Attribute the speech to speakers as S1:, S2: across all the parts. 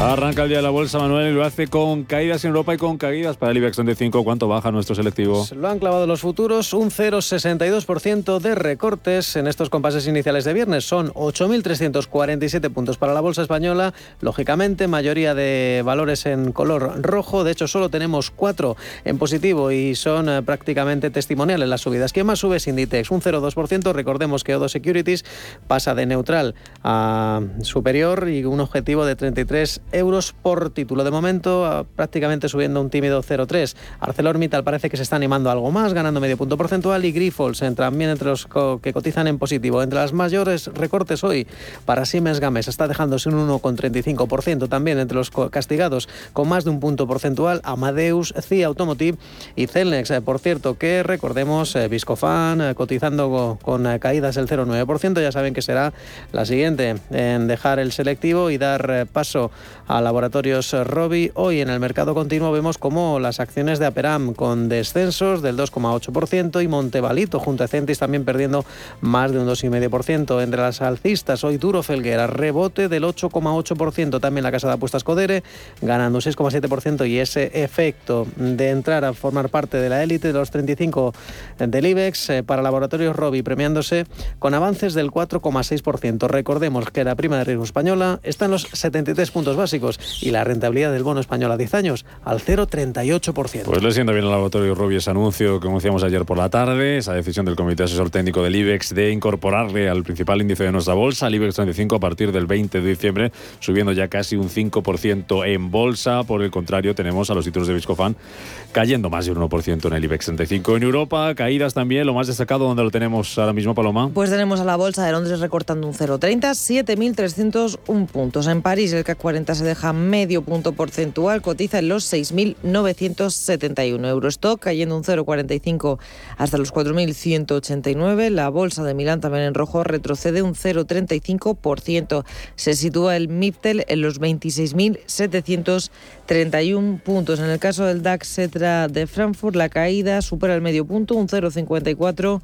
S1: Arranca el día de la bolsa, Manuel, y lo hace con caídas en Europa y con caídas para el IBEX 35. ¿Cuánto baja nuestro selectivo?
S2: Lo han clavado los futuros, un 0,62% de recortes en estos compases iniciales de viernes. Son 8.347 puntos para la bolsa española. Lógicamente, mayoría de valores en color rojo. De hecho, solo tenemos cuatro en positivo y son eh, prácticamente testimoniales las subidas. ¿Quién más sube es Inditex? Un 0,2%. Recordemos que Odo Securities pasa de neutral a superior y un objetivo de 33 euros por título. De momento, prácticamente subiendo un tímido 0,3. ArcelorMittal parece que se está animando algo más, ganando medio punto porcentual y Grifols también entre los que cotizan en positivo. Entre las mayores recortes hoy para Siemens Games está dejándose un 1,35%. También entre los castigados con más de un punto porcentual Amadeus, CIA Automotive y Celnex. Eh, por cierto, que recordemos eh, Viscofan eh, cotizando con caídas del 0,9%. Ya saben que será la siguiente en dejar el selectivo y dar paso a Laboratorios Robi. Hoy en el mercado continuo vemos como las acciones de Aperam con descensos del 2,8% y Montevalito junto a Centis también perdiendo más de un 2,5%. Entre las alcistas hoy Duro Felguera rebote del 8,8%. También la casa de apuestas Codere ganando 6,7% y ese efecto de entrar a formar parte de la élite de los 35 del IBEX eh, para Laboratorios Robi premiándose con avances del 4,6%. Recordemos que la prima de riesgo española está en los 73 puntos básicos y la rentabilidad del bono español a 10 años al 0,38%.
S1: Pues le sienta bien al laboratorio Robi ese anuncio que anunciamos ayer por la tarde, esa decisión del Comité Asesor Técnico del IBEX de incorporarle al principal índice de nuestra bolsa, al IBEX 35, a partir del 20 de diciembre, subiendo ya casi un 5% en bolsa. Por el contrario, tenemos a los títulos de Viscofan cayendo más de un 1% en el IBEX 35. En Europa, caídas también, lo más destacado, donde lo tenemos ahora mismo, Paloma?
S3: Pues tenemos a la bolsa de Londres recortando un 0,30, 7.301 puntos. En París, el CAC 40 se deja medio punto porcentual, cotiza en los 6.971 euros. Stock cayendo un 0,45 hasta los 4.189. La bolsa de Milán también en rojo retrocede un 0,35%. Se sitúa el MIPTEL en los 26.731 puntos. En el caso del DAX Cetra de Frankfurt, la caída supera el medio punto, un 0,54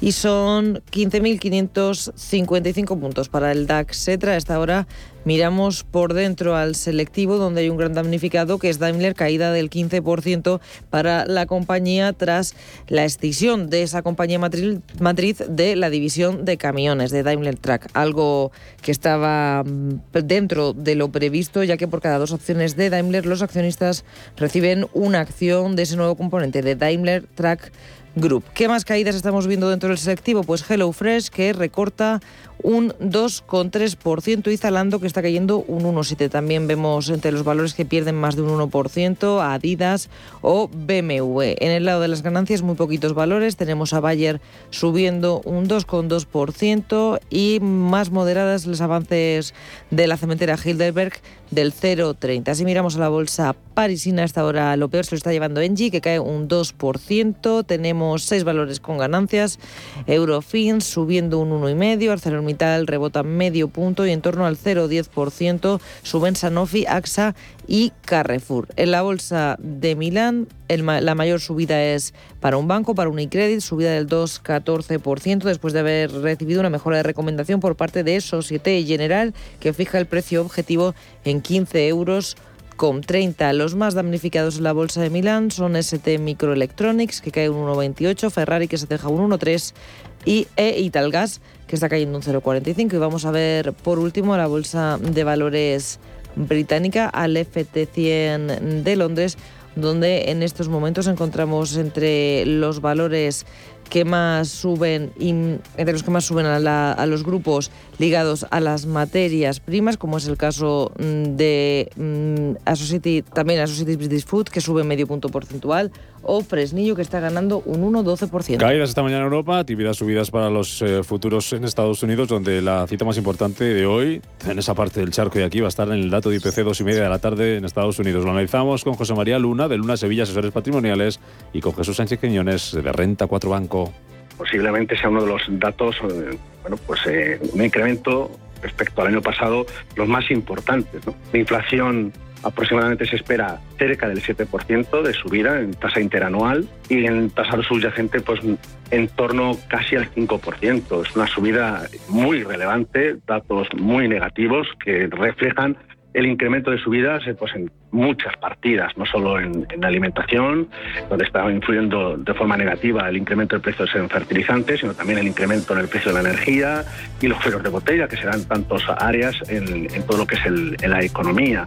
S3: y son 15.555 puntos para el DAX Cetra. A esta hora Miramos por dentro al selectivo, donde hay un gran damnificado, que es Daimler, caída del 15% para la compañía tras la escisión de esa compañía matriz de la división de camiones de Daimler Truck. Algo que estaba mm, dentro de lo previsto, ya que por cada dos acciones de Daimler, los accionistas reciben una acción de ese nuevo componente de Daimler Truck Group. ¿Qué más caídas estamos viendo dentro del selectivo? Pues HelloFresh, que recorta un 2,3% y Zalando, que está cayendo un 1,7%. También vemos entre los valores que pierden más de un 1%, Adidas o BMW. En el lado de las ganancias, muy poquitos valores. Tenemos a Bayer subiendo un 2,2% y más moderadas los avances de la cementera Hildeberg del 0,30. Si miramos a la bolsa parisina, hasta ahora lo peor se lo está llevando Engie, que cae un 2%. Tenemos seis valores con ganancias. Eurofins subiendo un 1,5%. ArcelorMittal rebota medio punto y en torno al 0,10% suben Sanofi, AXA y Carrefour. En la bolsa de Milán, la mayor subida es para un banco, para Unicredit, subida del 2,14% después de haber recibido una mejora de recomendación por parte de Societe General, que fija el precio objetivo en 15 euros con 30. Los más damnificados en la bolsa de Milán son ST Microelectronics, que cae un 1,28, Ferrari, que se deja un 1,3 y e Italgas, que está cayendo un 0,45. Y vamos a ver por último la bolsa de valores británica al FT100 de Londres donde en estos momentos encontramos entre los valores que más suben, entre los que más suben a, los grupos ligados a las materias primas, como es el caso mm, de mm, Associated, también Associated British Food, que sube medio punto porcentual, o Fresnillo, que está ganando un 1,12%.
S1: Caídas esta mañana en Europa, actividades subidas para los eh, futuros en Estados Unidos, donde la cita más importante de hoy, en esa parte del charco y aquí, va a estar en el dato de IPC dos y media de la tarde en Estados Unidos. Lo analizamos con José María Luna, de Luna Sevilla Asesores Patrimoniales, y con Jesús Sánchez Quiñones, de Renta 4 Banco.
S4: Posiblemente sea uno de los datos, eh, bueno, pues eh, un incremento respecto al año pasado, los más importantes. La inflación aproximadamente se espera cerca del 7% de subida en tasa interanual y en tasa subyacente pues en torno casi al 5%. Es una subida muy relevante, datos muy negativos que reflejan el incremento de subidas eh, pues en muchas partidas, no solo en, alimentación, donde está influyendo de forma negativa el incremento del precio de fertilizantes, sino también el incremento en el precio de la energía y los fueros de botella, que serán tantas áreas en, todo lo que es la economía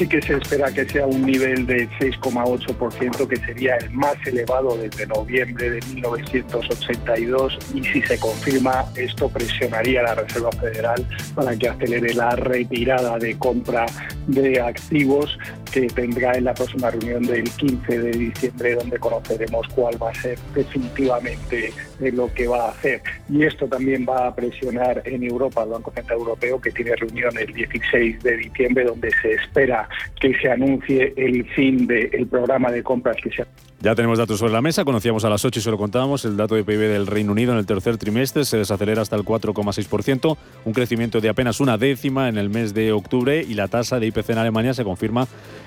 S5: sí que se espera que sea un nivel de 6,8%, que sería el más elevado desde noviembre de 1982 y si se confirma esto presionaría a la Reserva Federal para que acelere la retirada de compra de activos que tendrá en la próxima reunión del 15 de diciembre donde conoceremos cuál va a ser definitivamente lo que va a hacer. Y esto también va a presionar en Europa al Banco Central Europeo que tiene reunión el 16 de diciembre donde se espera que se anuncie el fin del programa de compras que se
S1: ya tenemos datos sobre la mesa, conocíamos a las 8 y se lo contábamos, el dato de PIB del Reino Unido en el tercer trimestre se desacelera hasta el 4,6%, un crecimiento de apenas una décima en el mes de octubre y la tasa de IPC en Alemania se confirma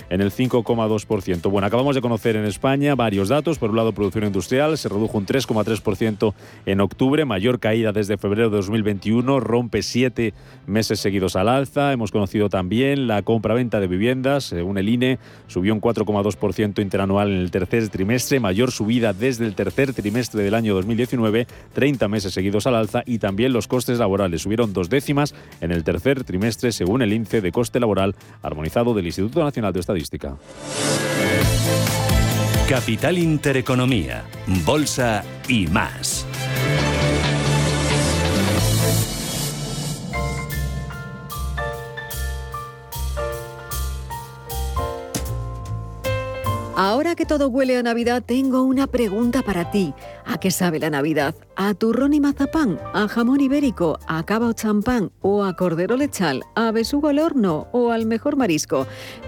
S1: en el 5,2%. Bueno, acabamos de conocer en España varios datos. Por un lado, producción industrial se redujo un 3,3% en octubre, mayor caída desde febrero de 2021, rompe siete meses seguidos al alza. Hemos conocido también la compra-venta de viviendas, según el INE, subió un 4,2% interanual en el tercer trimestre, mayor subida desde el tercer trimestre del año 2019, 30 meses seguidos al alza y también los costes laborales subieron dos décimas en el tercer trimestre, según el índice de coste laboral armonizado del Instituto Nacional de Estadística.
S6: Capital Intereconomía, Bolsa y más.
S7: Ahora que todo huele a Navidad, tengo una pregunta para ti. ¿A qué sabe la Navidad? ¿A turrón y mazapán? ¿A jamón ibérico? ¿A cava o champán? ¿O a cordero lechal? ¿A besugo al horno? ¿O al mejor marisco?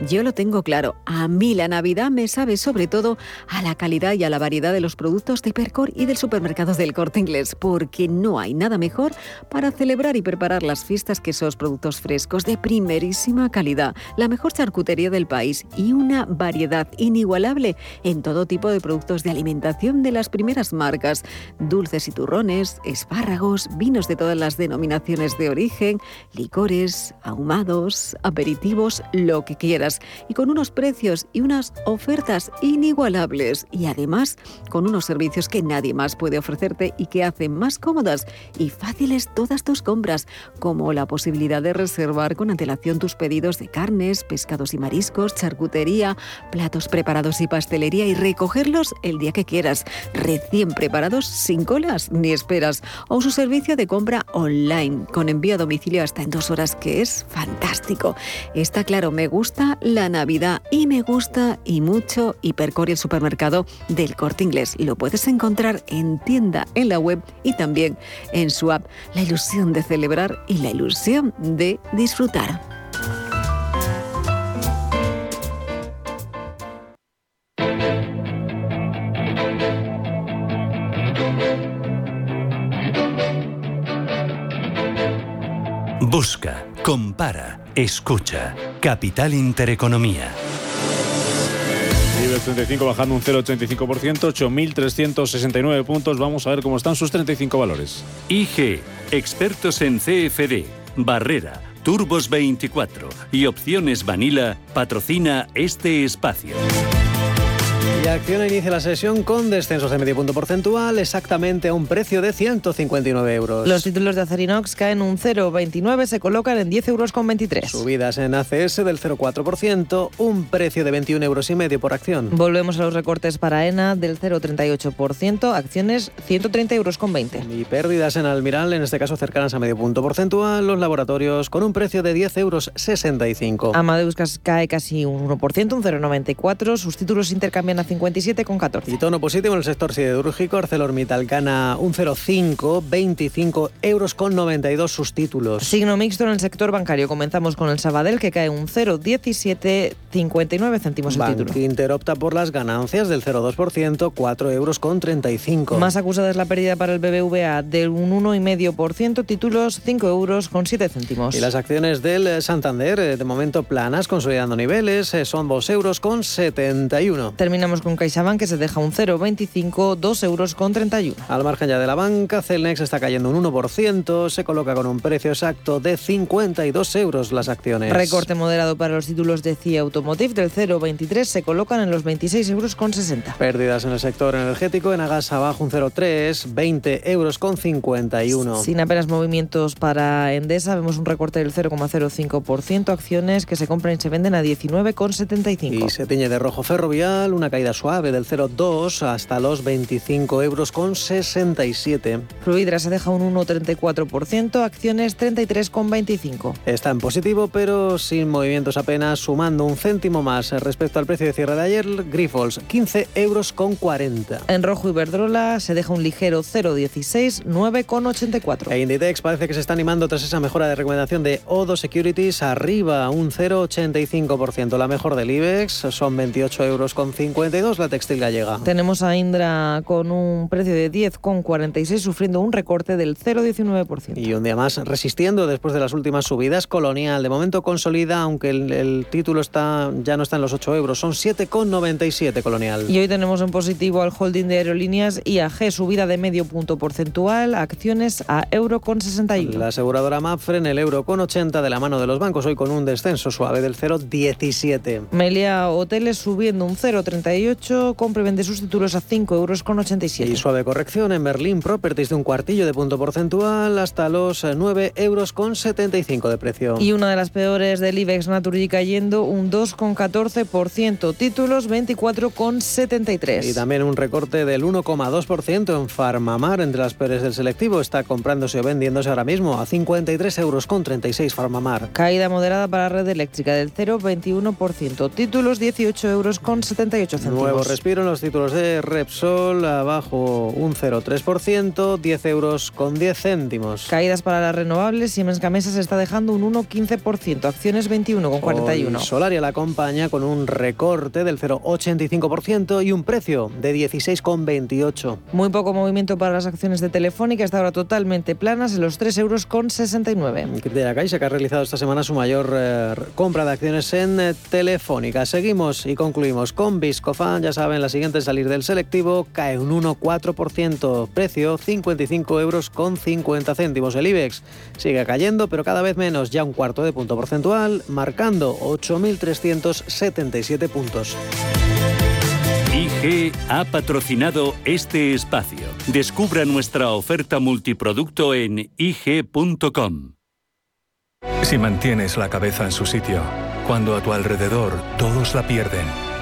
S7: Yo lo tengo claro. A mí la Navidad me sabe sobre todo a la calidad y a la variedad de los productos de Hipercor y del supermercado del Corte Inglés, porque no hay nada mejor para celebrar y preparar las fiestas que esos productos frescos de primerísima calidad, la mejor charcutería del país y una variedad inigualable en todo tipo de productos de alimentación de las primeras marcas, dulces y turrones, espárragos, vinos de todas las denominaciones de origen, licores, ahumados, aperitivos, lo que quieras, y con unos precios y unas ofertas inigualables y además con unos servicios que nadie más puede ofrecerte y que hacen más cómodas y fáciles todas tus compras, como la posibilidad de reservar con antelación tus pedidos de carnes, pescados y mariscos, charcutería, platos preparados y pastelería y recogerlos el día que quieras, recién preparados, sin colas ni esperas, o su servicio de compra online con envío a domicilio hasta en dos horas, que es fantástico. Está claro, me gusta la Navidad y me gusta y mucho Hipercore el supermercado del Corte Inglés. Lo puedes encontrar en tienda, en la web y también en su app. La ilusión de celebrar y la ilusión de disfrutar.
S6: Busca, compara, escucha. Capital Intereconomía.
S1: IBEX 35 bajando un 0,85%, 8.369 puntos. Vamos a ver cómo están sus 35 valores.
S6: IG, expertos en CFD, Barrera, Turbos 24 y Opciones Vanilla patrocina este espacio.
S2: Y Acciona inicia la sesión con descensos de medio punto porcentual, exactamente a un precio de 159 euros.
S3: Los títulos de Acerinox caen un 0,29, se colocan en 10 euros con 23.
S2: Subidas en ACS del 0,4%, un precio de 21 euros y medio por acción.
S3: Volvemos a los recortes para ENA del 0,38%, acciones 130 euros con 20.
S2: Y pérdidas en Almiral, en este caso cercanas a medio punto porcentual, los laboratorios con un precio de 10 euros 65.
S3: Amadeus cae casi un 1%, un 0,94, sus títulos intercambian a 57,14.
S2: Y tono positivo en el sector siderúrgico, ArcelorMittal gana un 0,5, 25 euros con 92 sus títulos.
S3: Signo mixto en el sector bancario. Comenzamos con el Sabadell que cae un 0,17, 59 céntimos el título.
S2: Inter opta por las ganancias del 0,2%, 4 euros con 35.
S3: Más acusada es la pérdida para el BBVA del un 1,5%, títulos 5 euros con 7 céntimos.
S2: Y las acciones del Santander, eh, de momento planas, consolidando niveles, eh, son 2 euros con 71.
S3: Terminamos con CaixaBank que se deja un 0,25, 2 euros con 31.
S2: Al margen ya de la banca, Celnex está cayendo un 1%, se coloca con un precio exacto de 52 euros las acciones.
S3: Recorte moderado para los títulos de CIA Automotive del 0,23 se colocan en los 26 euros con 60.
S2: Pérdidas en el sector energético, en Agas abajo un 0,3, 20 euros con 51.
S3: Sin apenas movimientos para Endesa, vemos un recorte del 0,05%, acciones que se compran y se venden a 19,75.
S2: Y se tiñe de rojo ferrovial, una caída suave del 0,2 hasta los 25 euros con 67.
S3: Fluidra se deja un 1,34%, acciones 33,25.
S2: Está en positivo, pero sin movimientos apenas, sumando un céntimo más respecto al precio de cierre de ayer, Grifols 15 euros con 40.
S3: En rojo Iberdrola se deja un ligero 0,16, 9,84.
S2: E Inditex parece que se está animando tras esa mejora de recomendación de Odo Securities arriba un 0,85%. La mejor del IBEX son 28 euros con 52 la textil gallega.
S3: Tenemos a Indra con un precio de 10,46 sufriendo un recorte del 0,19%.
S2: Y un día más resistiendo después de las últimas subidas. Colonial de momento consolida, aunque el, el título está ya no está en los 8 euros, son 7,97 Colonial.
S3: Y hoy tenemos en positivo al holding de aerolíneas IAG, subida de medio punto porcentual, acciones a euro con 61.
S2: La aseguradora Mapfre en el euro con 80 de la mano de los bancos, hoy con un descenso suave del 0,17.
S3: Melia Hoteles subiendo un 0,38, compra y vende sus títulos a 5 euros con 87.
S2: Y suave corrección en Berlín Properties de un cuartillo de punto porcentual hasta los 9 euros con 75 de precio.
S3: Y una de las peores del IBEX Naturgy cayendo un 2,14%, títulos 24,73.
S2: Y también un recorte del 1,2% en Farmamar, entre las peores del selectivo, está comprándose o vendiéndose ahora mismo a 53 euros con 36 Farmamar.
S3: Caída moderada para red eléctrica del 0,21%, títulos 18 euros con 78 céntimos.
S2: Nuevo respiro en los títulos de Repsol, abajo un 0,3%, 10 euros con 10 céntimos.
S3: Caídas para las renovables, Siemens Gamesa se está dejando un 1,15%, acciones 21,41.
S2: Solaria la acompaña con un recorte del 0,85% y un precio de 16,28.
S3: Muy poco movimiento para las acciones de Telefónica, hasta ahora totalmente planas en los 3 euros con 69.
S2: Criteria Caixa que ha realizado esta semana su mayor eh, compra de acciones en eh, Telefónica. Seguimos y concluimos con Viscofan. Ya saben, la siguiente es salir del selectivo cae un 1,4%. Precio 55 euros con 50 céntimos. El IBEX sigue cayendo, pero cada vez menos, ya un cuarto de punto porcentual, marcando 8.377 puntos.
S8: IG ha patrocinado este espacio. Descubra nuestra oferta multiproducto en IG.com.
S9: Si mantienes la cabeza en su sitio, cuando a tu alrededor todos la pierden,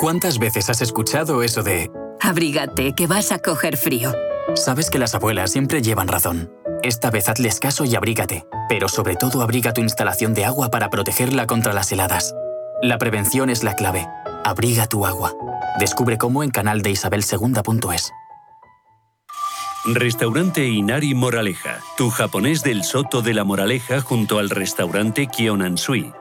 S10: ¿Cuántas veces has escuchado eso de...
S11: Abrígate, que vas a coger frío?
S10: Sabes que las abuelas siempre llevan razón. Esta vez hazles caso y abrígate, pero sobre todo abriga tu instalación de agua para protegerla contra las heladas. La prevención es la clave. Abriga tu agua. Descubre cómo en canal de Isabel
S8: Restaurante Inari Moraleja, tu japonés del Soto de la Moraleja junto al restaurante Kionansui.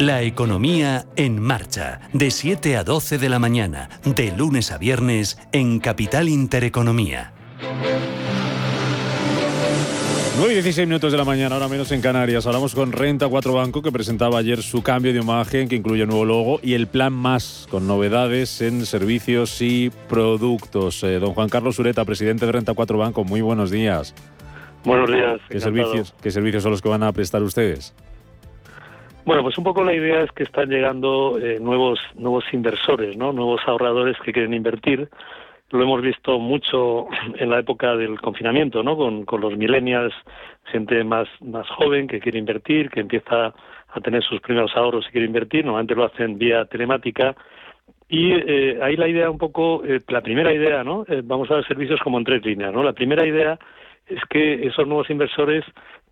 S8: La economía en marcha, de 7 a 12 de la mañana, de lunes a viernes, en Capital Intereconomía.
S1: 9 y 16 minutos de la mañana, ahora menos en Canarias. Hablamos con Renta 4 Banco, que presentaba ayer su cambio de imagen, que incluye nuevo logo, y el plan más, con novedades en servicios y productos. Eh, don Juan Carlos Ureta, presidente de Renta 4 Banco, muy buenos días.
S12: Buenos días.
S1: ¿Qué servicios, ¿Qué servicios son los que van a prestar ustedes?
S12: Bueno, pues un poco la idea es que están llegando eh, nuevos nuevos inversores, ¿no? Nuevos ahorradores que quieren invertir. Lo hemos visto mucho en la época del confinamiento, ¿no? Con, los millennials, gente más más joven que quiere invertir, que empieza a tener sus primeros ahorros y quiere invertir. Normalmente lo hacen vía telemática. Y eh, ahí la idea un poco, eh, la primera idea, ¿no? vamos a dar servicios como en tres líneas, ¿no? La primera idea es que esos nuevos inversores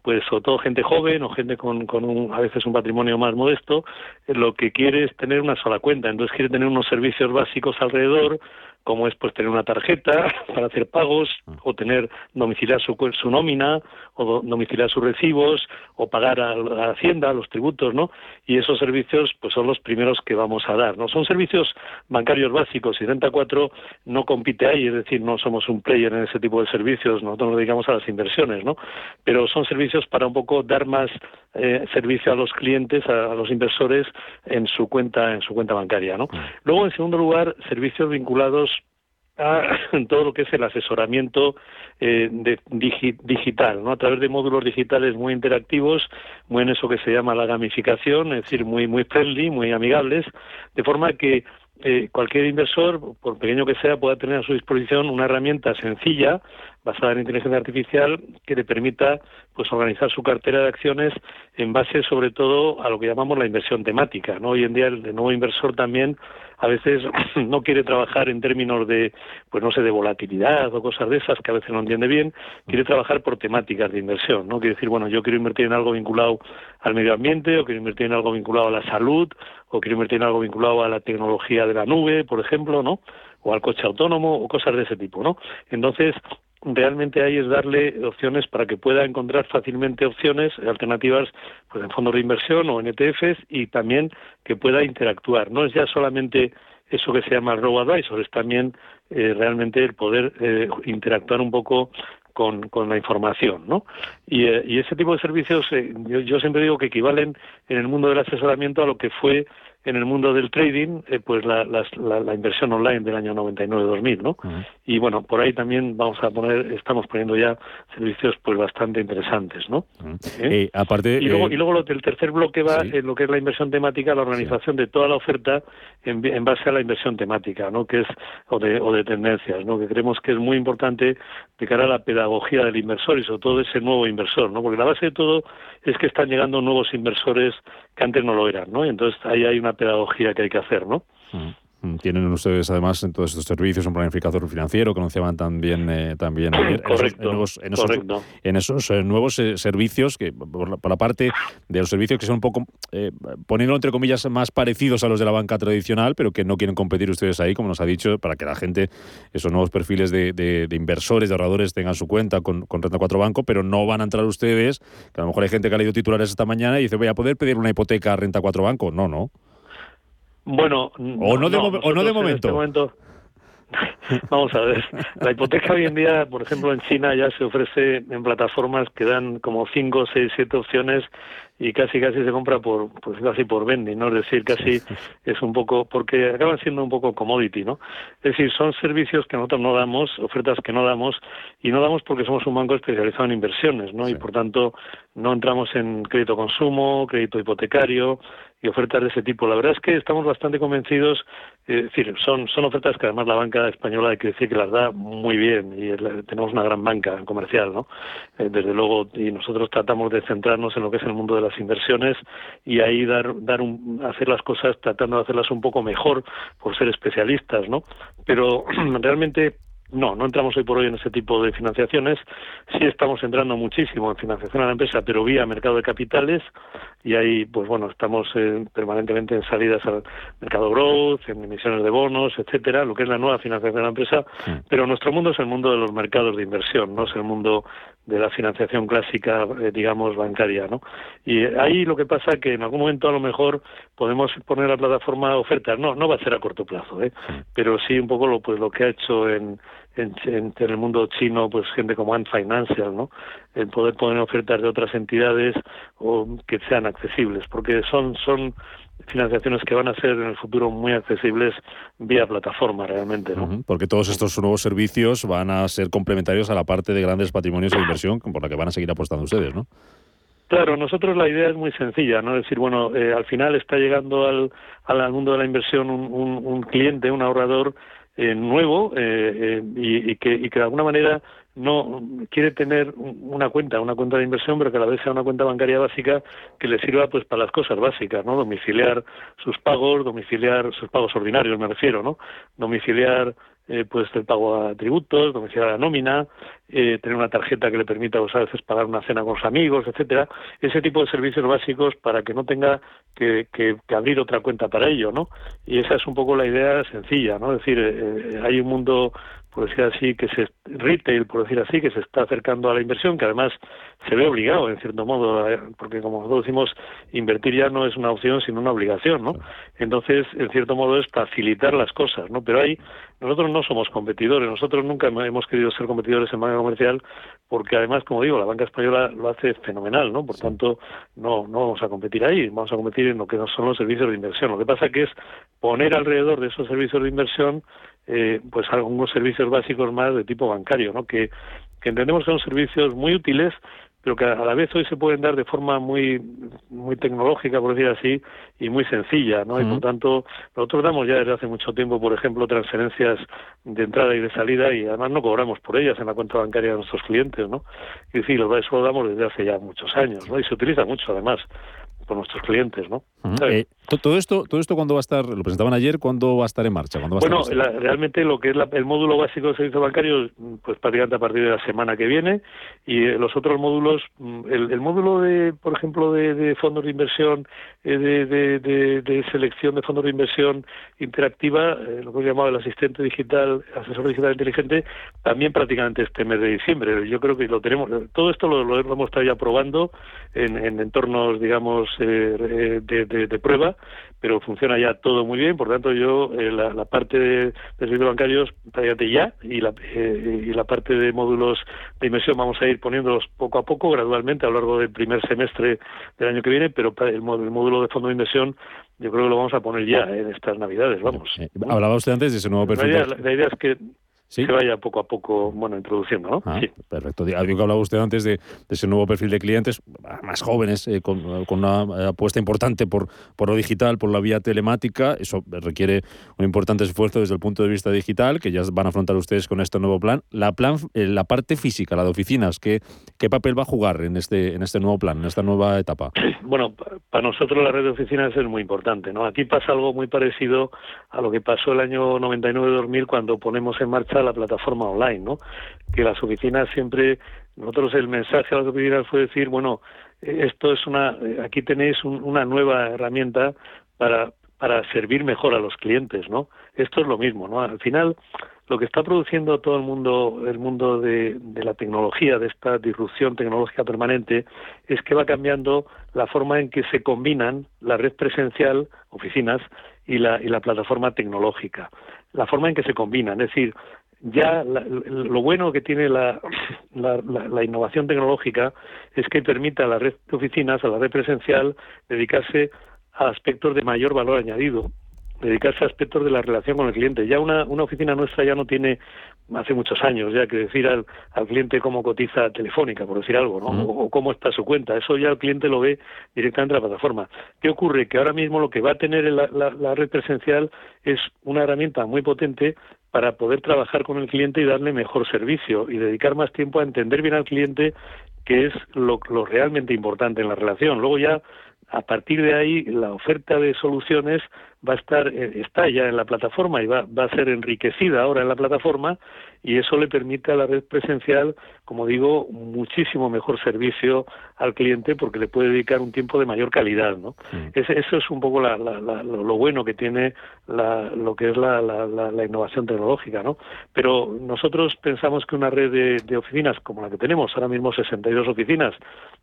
S12: pues sobre todo gente joven o gente con, con un, a veces un patrimonio más modesto, eh, lo que quiere es tener una sola cuenta, entonces quiere tener unos servicios básicos alrededor, como es pues tener una tarjeta para hacer pagos o tener domiciliar su, su nómina o domiciliar sus recibos o pagar a la hacienda los tributos no y esos servicios pues son los primeros que vamos a dar no son servicios bancarios básicos y Renta 4 no compite ahí es decir no somos un player en ese tipo de servicios nosotros nos dedicamos a las inversiones no pero son servicios para un poco dar más eh, servicio a los clientes a, a, los inversores en su cuenta en su cuenta bancaria no luego en segundo lugar servicios vinculados a todo lo que es el asesoramiento eh, de, digital, ¿no? A través de módulos digitales muy interactivos, muy en eso que se llama la gamificación, es decir, muy muy friendly, muy amigables, de forma que eh, cualquier inversor, por pequeño que sea, pueda tener a su disposición una herramienta sencilla basada en inteligencia artificial que le permita pues organizar su cartera de acciones en base sobre todo a lo que llamamos la inversión temática, ¿no? Hoy en día el nuevo inversor también a veces no quiere trabajar en términos de, pues no sé, de volatilidad o cosas de esas que a veces no entiende bien, quiere trabajar por temáticas de inversión, ¿no? Quiere decir, bueno, yo quiero invertir en algo vinculado al medio ambiente, o quiero invertir en algo vinculado a la salud, o quiero invertir en algo vinculado a la tecnología de la nube, por ejemplo, ¿no? O al coche autónomo, o cosas de ese tipo, ¿no? Entonces, realmente ahí es darle opciones para que pueda encontrar fácilmente opciones alternativas pues en fondos de inversión o en ETFs y también que pueda interactuar. No es ya solamente eso que se llama robo advisor, es también eh, realmente el poder eh, interactuar un poco con, con, la información, ¿no? Y, eh, y ese tipo de servicios, yo, yo, siempre digo que equivalen en el mundo del asesoramiento a lo que fue en el mundo del trading, eh, pues la, la, inversión online del año 99-2000, ¿no? Y bueno, por ahí también vamos a poner, estamos poniendo ya servicios pues bastante interesantes, ¿no?
S1: ¿Eh? aparte,
S12: y luego, y luego lo, el tercer bloque va en lo que es la inversión temática, la organización de toda la oferta en, en, base a la inversión temática, ¿no? Que es o de, o de tendencias, ¿no? Que creemos que es muy importante de cara a la pedagogía del inversor y sobre todo de ese nuevo inversor, ¿no? Porque la base de todo es que están llegando nuevos inversores que antes no lo eran, ¿no? Y entonces ahí hay una pedagogía que hay que hacer, ¿no?
S1: Mm, tienen ustedes además en todos estos servicios un planificador financiero que anunciaban también eh, también
S12: correcto,
S1: en esos, eh, nuevos, eh, servicios que por la, parte de los servicios que son un poco eh, poniéndolo entre comillas más parecidos a los de la banca tradicional pero que no quieren competir ustedes ahí como nos ha dicho para que la gente esos nuevos perfiles de, inversores de ahorradores tengan su cuenta con, con Renta 4 Banco pero no van a entrar ustedes que a lo mejor hay gente que ha leído titulares esta mañana y dice voy a poder pedir una hipoteca a Renta 4 Banco no no
S12: bueno,
S1: o no de, o no de
S12: este momento. Vamos a ver, la hipoteca hoy en día, por ejemplo, en China ya se ofrece en plataformas que dan como 5, 6, 7 opciones y casi casi se compra por pues casi por vending, ¿no? Es decir, casi es un poco porque acaban siendo un poco commodity, ¿no? Es decir, son servicios que nosotros no damos, ofertas que no damos y no damos porque somos un banco especializado en inversiones, ¿no? Y por tanto no entramos en crédito consumo, crédito hipotecario, y ofertas de ese tipo. La verdad es que estamos bastante convencidos, es decir, son, son ofertas que además la banca española hay que decir que las da muy bien y tenemos una gran banca comercial, ¿no? Eh, desde luego, y nosotros tratamos de centrarnos en lo que es el mundo de las inversiones y ahí dar, dar un, hacer las cosas tratando de hacerlas un poco mejor por ser especialistas, ¿no? Pero realmente no, no entramos hoy por hoy en ese tipo de financiaciones. Sí estamos entrando muchísimo en financiación a la empresa, pero vía mercado de capitales y ahí, pues bueno, estamos eh, permanentemente en salidas al mercado growth, en emisiones de bonos, etcétera, lo que es la nueva financiación a la empresa. Pero nuestro mundo es el mundo de los mercados de inversión, no es el mundo de la financiación clásica, eh, digamos, bancaria, ¿no? Y ahí lo que pasa es que en algún momento a lo mejor podemos poner a la plataforma ofertas, no, no va a ser a corto plazo, ¿eh? Pero sí un poco lo, pues, lo que ha hecho en, en, en, el mundo chino, pues gente como Ant Financial, ¿no? El poder poner ofertas de otras entidades o que sean accesibles, porque son, son financiaciones que van a ser en el futuro muy accesibles vía plataforma realmente. ¿no?
S1: porque todos estos nuevos servicios van a ser complementarios a la parte de grandes patrimonios de inversión por la que van a seguir apostando ustedes, ¿no?
S12: Claro, nosotros la idea es muy sencilla, ¿no? Es decir, bueno, eh, al final está llegando al, al mundo de la inversión un, un, un cliente, un ahorrador eh, nuevo eh, y, y, que, y que de alguna manera no quiere tener una cuenta, una cuenta de inversión, pero que a la vez sea una cuenta bancaria básica que le sirva pues para las cosas básicas, ¿no? Domiciliar sus pagos, domiciliar sus pagos ordinarios, me refiero, ¿no? Domiciliar eh, pues el pago a tributos, domiciliar la nómina, eh, tener una tarjeta que le permita pues, a veces pagar una cena con sus amigos, etcétera, ese tipo de servicios básicos para que no tenga que, que, abrir otra cuenta para ello, ¿no? Y esa es un poco la idea sencilla, ¿no? Es decir, eh, hay un mundo por decir así, que se retail, por decir así, que se está acercando a la inversión, que además se ve obligado, en cierto modo, porque como nosotros decimos, invertir ya no es una opción, sino una obligación, ¿no? Entonces, en cierto modo, es facilitar las cosas, ¿no? Pero ahí, nosotros no somos competidores, nosotros nunca hemos querido ser competidores en banca comercial, porque además, como digo, la banca española lo hace fenomenal, ¿no? Por tanto, no, no vamos a competir ahí, vamos a competir en lo que no son los servicios de inversión. Lo que pasa que es poner alrededor de esos servicios de inversión eh, pues algunos servicios básicos más de tipo bancario, ¿no? Que, que entendemos que son servicios muy útiles, pero que a la vez hoy se pueden dar de forma muy muy tecnológica, por decir así, y muy sencilla, ¿no? Y por tanto, nosotros damos ya desde hace mucho tiempo, por ejemplo, transferencias de entrada y de salida y además no cobramos por ellas en la cuenta bancaria de nuestros clientes, ¿no? Y eso lo damos desde hace ya muchos años, ¿no? Y se utiliza mucho además por nuestros clientes, ¿no?
S1: Eh, todo esto, todo esto cuándo va a estar, lo presentaban ayer, ¿cuándo va a estar en marcha?
S12: bueno, realmente lo que es el módulo básico de servicio bancario, pues prácticamente a partir de la semana que viene, y eh, los otros módulos, mm, el, módulo de, por ejemplo, de, fondos de inversión, eh, de, selección de fondos de inversión interactiva, lo que hemos llamado el asistente digital, asesor digital inteligente, también prácticamente este mes de diciembre. Yo creo que lo tenemos, todo esto lo, hemos estado ya probando en, en entornos, digamos, de, de, prueba, pero funciona ya todo muy bien. Por tanto, yo eh, la, parte de, servicios bancarios prácticamente ya y la, eh, y la parte de módulos de inversión vamos a ir poniéndolos poco a poco, gradualmente a lo largo del primer semestre del año que viene, pero el, módulo de fondo de inversión yo creo que lo vamos a poner ya en estas navidades, vamos.
S1: hablaba usted antes de ese nuevo perfil.
S12: La idea, es que se vaya poco a poco bueno introduciendo ¿no?
S1: Ah, perfecto. Algo que hablaba usted antes de, ese nuevo perfil de clientes más jóvenes eh, con, una apuesta importante por, por lo digital por la vía telemática. Eso requiere un importante esfuerzo desde el punto de vista digital que ya van a afrontar ustedes con este nuevo plan. La plan eh, la parte física la de oficinas qué qué papel va a jugar en este en este nuevo plan en esta nueva etapa
S12: bueno para nosotros la red de oficinas es muy importante no aquí pasa algo muy parecido a lo que pasó el año 99-2000 cuando ponemos en marcha la plataforma online, ¿no? Que las oficinas siempre, nosotros el mensaje a las oficinas fue decir, bueno, eh, esto es una, eh, aquí tenéis una nueva herramienta para, para servir mejor a los clientes, ¿no? Esto es lo mismo, ¿no? Al final, lo que está produciendo todo el mundo, el mundo de, de, la tecnología, de esta disrupción tecnológica permanente, es que va cambiando la forma en que se combinan la red presencial, oficinas, y la, y la plataforma tecnológica. La forma en que se combinan, es decir, ya lo bueno que tiene la, la, innovación tecnológica es que permite a la red de oficinas, a la red presencial, dedicarse a aspectos de mayor valor añadido, dedicarse a aspectos de la relación con el cliente. Ya una, una oficina nuestra ya no tiene, hace muchos años, ya que decir al, al cliente cómo cotiza telefónica, por decir algo, ¿no? o, cómo está su cuenta. Eso ya el cliente lo ve directamente en la plataforma. ¿Qué ocurre? Que ahora mismo lo que va a tener la, la red presencial es una herramienta muy potente para poder trabajar con el cliente y darle mejor servicio y dedicar más tiempo a entender bien al cliente, que es lo, lo realmente importante en la relación. Luego ya a partir de ahí la oferta de soluciones va a estar eh, está ya en la plataforma y va, va a ser enriquecida ahora en la plataforma y eso le permite a la red presencial, como digo, muchísimo mejor servicio al cliente porque le puede dedicar un tiempo de mayor calidad, ¿no? eso es un poco la, lo, bueno que tiene lo que es la, innovación tecnológica, ¿no? Pero nosotros pensamos que una red de, de oficinas como la que tenemos ahora mismo 62 oficinas,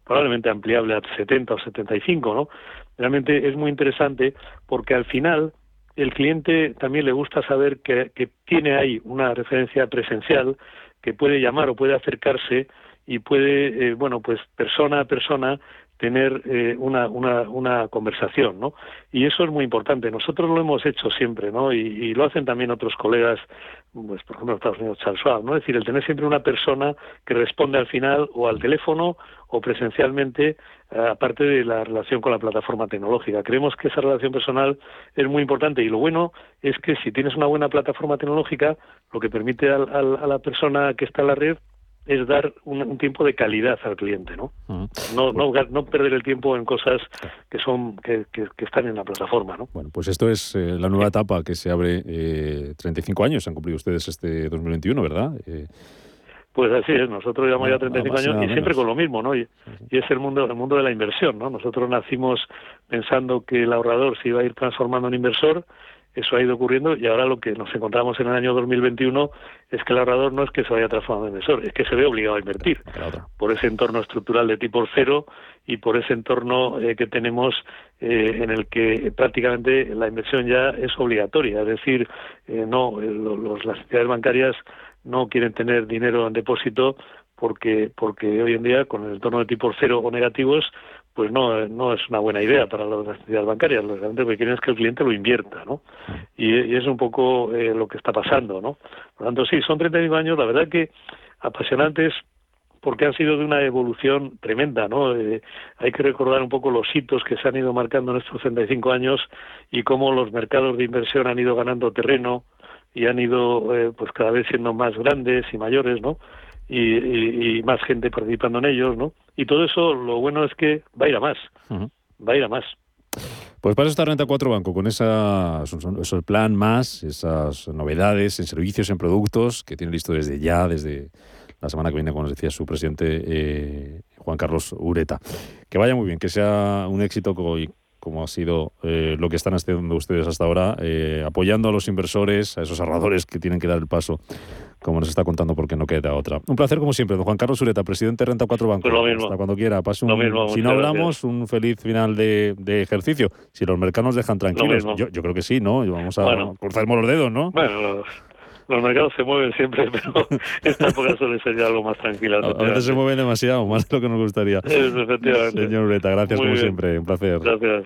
S12: probablemente ampliable a 70 o 75, ¿no? Realmente es muy interesante porque al final el cliente también le gusta saber que, tiene ahí una referencia presencial, que puede llamar o puede acercarse y puede, eh, bueno, pues persona a persona tener eh, una, una, una, conversación, ¿no? Y eso es muy importante. Nosotros lo hemos hecho siempre, ¿no? Y, lo hacen también otros colegas, pues por ejemplo Estados Unidos, Charles Schwab, ¿no? Es decir, el tener siempre una persona que responde al final o al teléfono o presencialmente, eh, aparte de la relación con la plataforma tecnológica. Creemos que esa relación personal es muy importante y lo bueno es que si tienes una buena plataforma tecnológica, lo que permite a la persona que está en la red es dar un, tiempo de calidad al cliente, ¿no? no, no, no perder el tiempo en cosas que son que, que, están en la plataforma, ¿no?
S1: Bueno, pues esto es eh, la nueva etapa que se abre eh, 35 años, han cumplido ustedes este 2021, ¿verdad? Eh,
S12: pues así es, nosotros llevamos ya 35 años y siempre con lo mismo, ¿no? Y, y, es el mundo el mundo de la inversión, ¿no? Nosotros nacimos pensando que el ahorrador se iba a ir transformando en inversor eso ha ido ocurriendo y ahora lo que nos encontramos en el año 2021 es que el ahorrador no es que se vaya transformando en inversor, es que se ve obligado a invertir. Por ese entorno estructural de tipo cero y por ese entorno eh, que tenemos eh, en el que prácticamente la inversión ya es obligatoria, es decir, eh, no los, las entidades bancarias no quieren tener dinero en depósito porque porque hoy en día con el entorno de tipo cero o negativos pues no, no es una buena idea para las entidades bancarias. Lo que quieren es que el cliente lo invierta, ¿no? Y, es un poco eh, lo que está pasando, ¿no? Por lo tanto, sí, son 35 años, la verdad que apasionantes porque han sido de una evolución tremenda, ¿no? Eh, hay que recordar un poco los hitos que se han ido marcando en estos 35 años y cómo los mercados de inversión han ido ganando terreno y han ido, eh, pues cada vez siendo más grandes y mayores, ¿no? Y, más gente participando en ellos, ¿no? Y todo eso, lo bueno es que va a ir a más, va a ir a más.
S1: Pues para eso está Renta 4 Banco, con esa, eso, el plan más, esas novedades en servicios, en productos, que tiene listo desde ya, desde la semana que viene, como nos decía su presidente eh, Juan Carlos Ureta. Que vaya muy bien, que sea un éxito como ha sido eh, lo que están haciendo ustedes hasta ahora, eh, apoyando a los inversores, a esos ahorradores que tienen que dar el paso como nos está contando, porque no queda otra. Un placer, como siempre, don Juan Carlos Ureta, presidente de Renta 4 Banco.
S12: Pues
S1: Hasta cuando quiera. Pase un, si no hablamos, un feliz final de, ejercicio. Si los mercados nos dejan tranquilos, yo, creo que sí, ¿no? Vamos a cruzar los dedos, ¿no?
S12: Bueno, los mercados se mueven siempre, pero esta época suele ser ya algo más tranquila.
S1: A veces se mueven demasiado, más de lo que nos gustaría.
S12: efectivamente.
S1: Señor Ureta, gracias como siempre, un placer.
S12: Gracias.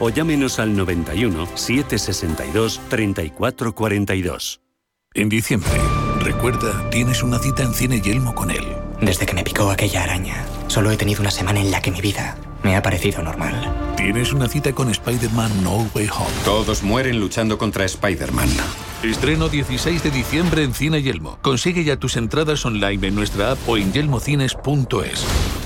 S8: o llámenos al 91 762 3442.
S13: En diciembre, recuerda, tienes una cita en Cine Yelmo con él.
S14: Desde que me picó aquella araña, solo he tenido una semana en la que mi vida me ha parecido normal.
S13: Tienes una cita con Spider-Man No Way Home.
S15: Todos mueren luchando contra Spider-Man.
S13: Estreno 16 de diciembre en Cine Yelmo. Consigue ya tus entradas online en nuestra app o en yelmocines.es.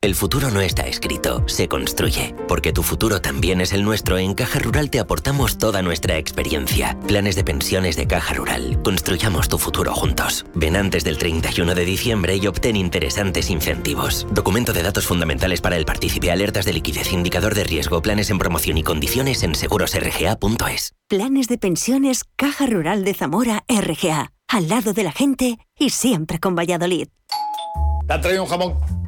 S16: El futuro no está escrito, se construye. Porque tu futuro también es el nuestro, en Caja Rural te aportamos toda nuestra experiencia. Planes de pensiones de Caja Rural. Construyamos tu futuro juntos. Ven antes del 31 de diciembre y obtén interesantes incentivos. Documento de datos fundamentales para el partícipe, alertas de liquidez, indicador de riesgo, planes en promoción y condiciones en segurosrga.es.
S17: Planes de pensiones Caja Rural de Zamora RGA. Al lado de la gente y siempre con Valladolid.
S18: ¿Te ha traído un jamón?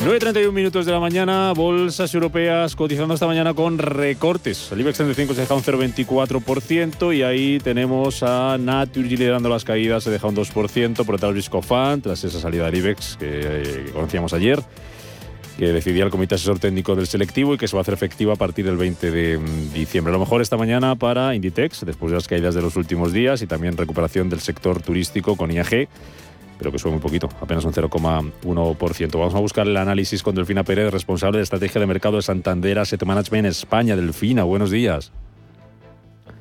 S1: 9.31 minutos de la mañana, bolsas europeas cotizando esta mañana con recortes. El IBEX 35 se deja un 0,24% y ahí tenemos a Naturgy liderando las caídas, se deja un 2%, por detrás Viscofan, tras esa salida del IBEX que, que conocíamos ayer que decidía el Comité Asesor Técnico del Selectivo y que se va a hacer efectiva a partir del 20 de diciembre. A lo mejor esta mañana para Inditex, después de las caídas de los últimos días y también recuperación del sector turístico con IAG pero que sube muy poquito, apenas un 0,1%. Vamos a buscar el análisis con Delfina Pérez, responsable de estrategia de mercado de Santander Asset Management España. Delfina, buenos días.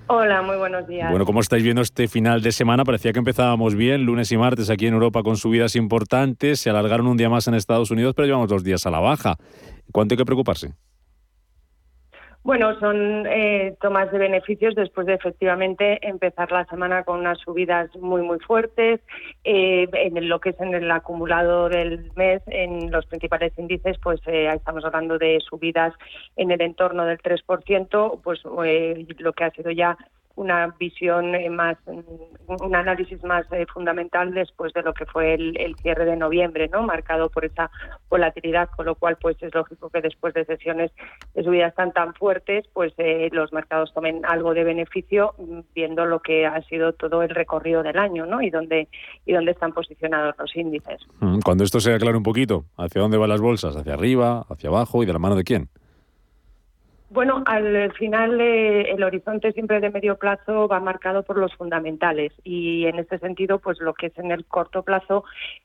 S19: Hola, muy buenos días.
S1: Bueno, ¿cómo estáis viendo este final de semana? Parecía que empezábamos bien, lunes y martes aquí en Europa con subidas importantes, se alargaron un día más en Estados Unidos, pero llevamos dos días a la baja. ¿Cuánto hay que preocuparse?
S19: Bueno, son eh, tomas de beneficios después de efectivamente empezar la semana con unas subidas muy, muy fuertes. Eh, en lo que es en el acumulado del mes, en los principales índices, pues eh, estamos hablando de subidas en el entorno del 3%, pues lo que ha sido ya una visión eh, más, un análisis más eh, fundamental después de lo que fue el, cierre de noviembre, ¿no? Marcado por esa volatilidad, con lo cual, pues es lógico que después de sesiones de subidas tan tan fuertes, pues eh, los mercados tomen algo de beneficio mm, viendo lo que ha sido todo el recorrido del año, ¿no? Y dónde y dónde están posicionados los índices.
S1: Mm, cuando esto se aclare un poquito, ¿hacia dónde van las bolsas? ¿Hacia arriba? ¿Hacia abajo? ¿Y de la mano de quién?
S19: Bueno, al final eh, el horizonte siempre de medio plazo va marcado por los fundamentales y en este sentido, pues lo que es en el corto plazo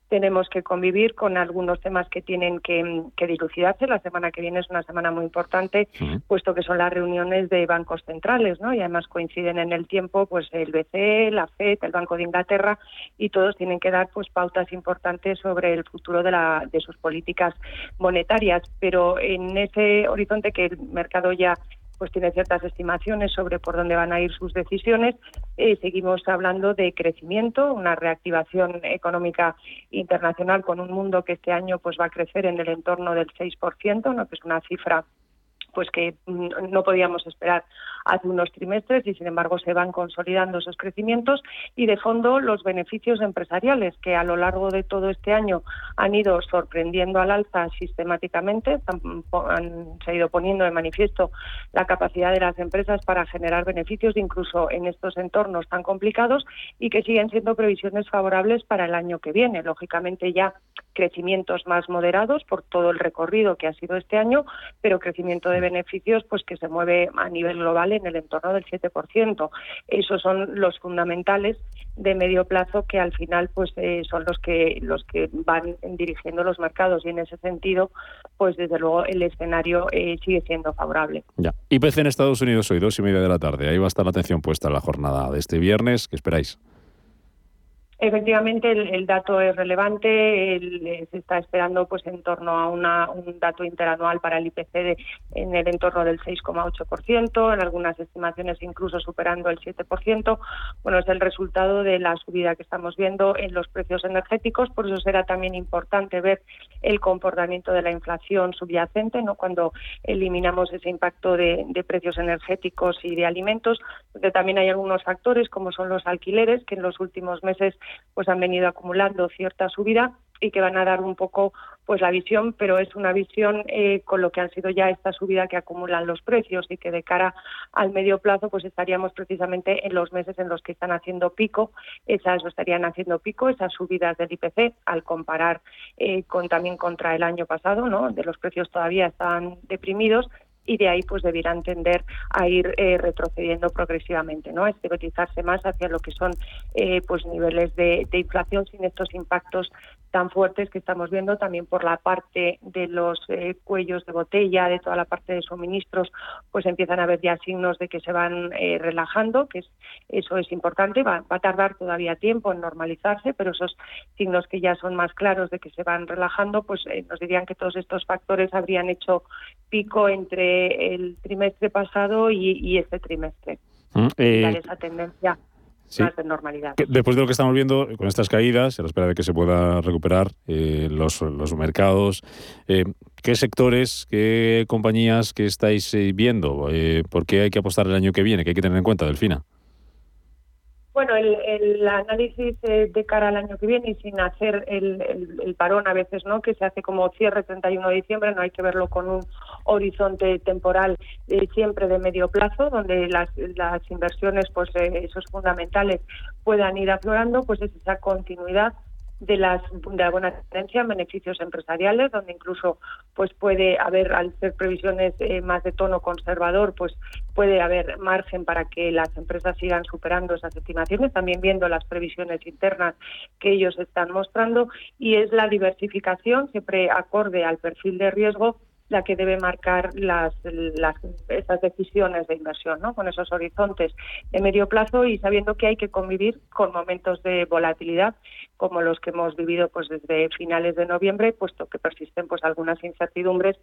S19: tenemos que convivir con algunos temas que tienen que, dilucidarse. La semana que viene es una semana muy importante, puesto que son las reuniones de bancos centrales, ¿no? Y además coinciden en el tiempo, pues el BCE, la FED, el Banco de Inglaterra y todos tienen que dar pues pautas importantes sobre el futuro de, la, de sus políticas monetarias. Pero en ese horizonte que el mercado ya pues tiene ciertas estimaciones sobre por dónde van a ir sus decisiones. Eh, seguimos hablando de crecimiento, una reactivación económica internacional con un mundo que este año pues va a crecer en el entorno del 6%, ¿no? que es una cifra pues que no podíamos esperar hace unos trimestres y sin embargo se van consolidando esos crecimientos y de fondo los beneficios empresariales que a lo largo de todo este año han ido sorprendiendo al alza sistemáticamente, han, se ha ido poniendo de manifiesto la capacidad de las empresas para generar beneficios incluso en estos entornos tan complicados y que siguen siendo previsiones favorables para el año que viene. Lógicamente ya crecimientos más moderados por todo el recorrido que ha sido este año, pero crecimiento de beneficios pues que se mueve a nivel global en el entorno del 7%. Esos son los fundamentales de medio plazo que al final pues eh, son los que los que van dirigiendo los mercados y en ese sentido pues desde luego el escenario eh, sigue siendo favorable.
S1: Ya. IPC en Estados Unidos hoy dos y media de la tarde. Ahí va a estar la atención puesta en la jornada de este viernes. ¿Qué esperáis?
S19: Efectivamente, el, dato es relevante. se está esperando, pues, en torno a una, un dato interanual para el IPC en el entorno del 6,8%, en algunas estimaciones incluso superando el 7%. Bueno, es el resultado de la subida que estamos viendo en los precios energéticos. Por eso será también importante ver el comportamiento de la inflación subyacente, no, cuando eliminamos ese impacto de, de precios energéticos y de alimentos, donde también hay algunos factores como son los alquileres que en los últimos meses pues han venido acumulando cierta subida y que van a dar un poco pues la visión, pero es una visión eh, con lo que han sido ya esta subida que acumulan los precios y que de cara al medio plazo pues estaríamos precisamente en los meses en los que están haciendo pico, esas estarían haciendo pico, esas subidas del IPC al comparar eh, con también contra el año pasado, ¿no? De los precios todavía están deprimidos y de ahí pues debieran tender a ir eh, retrocediendo progresivamente, ¿no? Estereotizarse más hacia lo que son eh, pues niveles de, inflación sin estos impactos tan fuertes que estamos viendo también por la parte de los eh, cuellos de botella, de toda la parte de suministros, pues empiezan a haber ya signos de que se van eh, relajando, que es, eso es importante, va, a tardar todavía tiempo en normalizarse, pero esos signos que ya son más claros de que se van relajando, pues eh, nos dirían que todos estos factores habrían hecho pico entre el trimestre pasado y, y este trimestre. Mm, esa tendencia normalidad.
S1: Después de lo que estamos viendo con estas caídas, a la espera de que se pueda recuperar eh, los, los, mercados, eh, ¿qué sectores, qué compañías que estáis eh, viendo? ¿Por qué hay que apostar el año que viene? ¿Qué hay que tener en cuenta, Delfina?
S19: Bueno, el, análisis de cara al año que viene y sin hacer el, parón a veces, ¿no? Que se hace como cierre 31 de diciembre, no hay que verlo con un horizonte temporal siempre de medio plazo, donde las, las inversiones, pues eh, esos fundamentales puedan ir aflorando, pues es esa continuidad de las de la buena tendencia en beneficios empresariales, donde incluso pues puede haber, al ser previsiones eh, más de tono conservador, pues puede haber margen para que las empresas sigan superando esas estimaciones, también viendo las previsiones internas que ellos están mostrando, y es la diversificación siempre acorde al perfil de riesgo la que debe marcar las, las, esas decisiones de inversión, ¿no? con esos horizontes de medio plazo y sabiendo que hay que convivir con momentos de volatilidad como los que hemos vivido pues desde finales de noviembre, puesto que persisten pues algunas incertidumbres